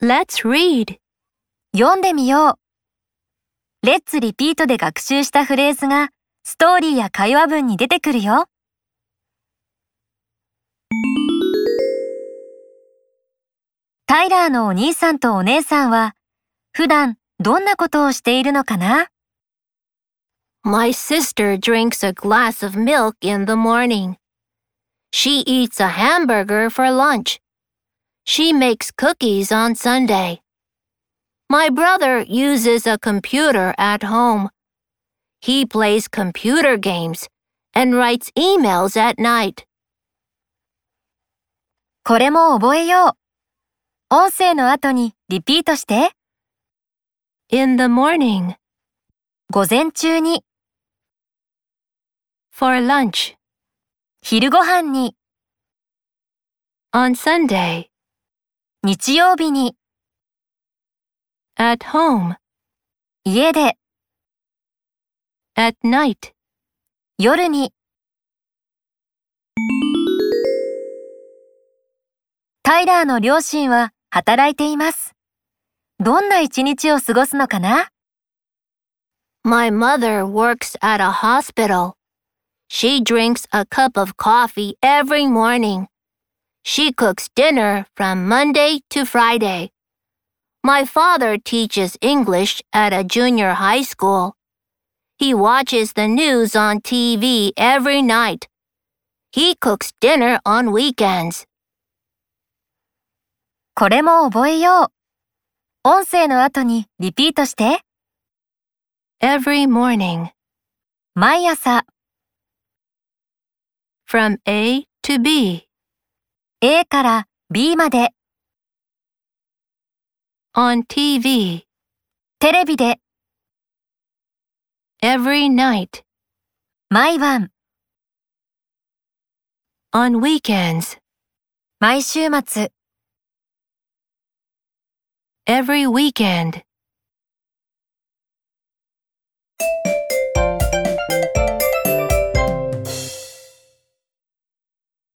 Let's read. 読んでみよう。レッツリピートで学習したフレーズがストーリーや会話文に出てくるよ。タイラーのお兄さんとお姉さんは普段どんなことをしているのかな My sister drinks a glass of milk in the morning. She eats a hamburger for lunch. She makes cookies on Sunday. My brother uses a computer at home. He plays computer games and writes emails at night. これも覚えよう。音声の後にリピートして。 In the morning, 午前中に、 for lunch, 昼ご飯に、 on Sunday, 日曜日に、at home, 家で、at night. 夜に。タイラーの両親は働いています。どんな一日を過ごすのかな My mother works at a hospital. She drinks a cup of coffee every morning. She cooks dinner from Monday to Friday. My father teaches English at a junior high school. He watches the news on TV every night. He cooks dinner on weekends. これも覚えよう。音声の後にリピートして。 Every morning, 毎朝、 from A to B, A から B まで、on TV, テレビで、every night, 毎晩、on weekends. 毎週末、every weekend.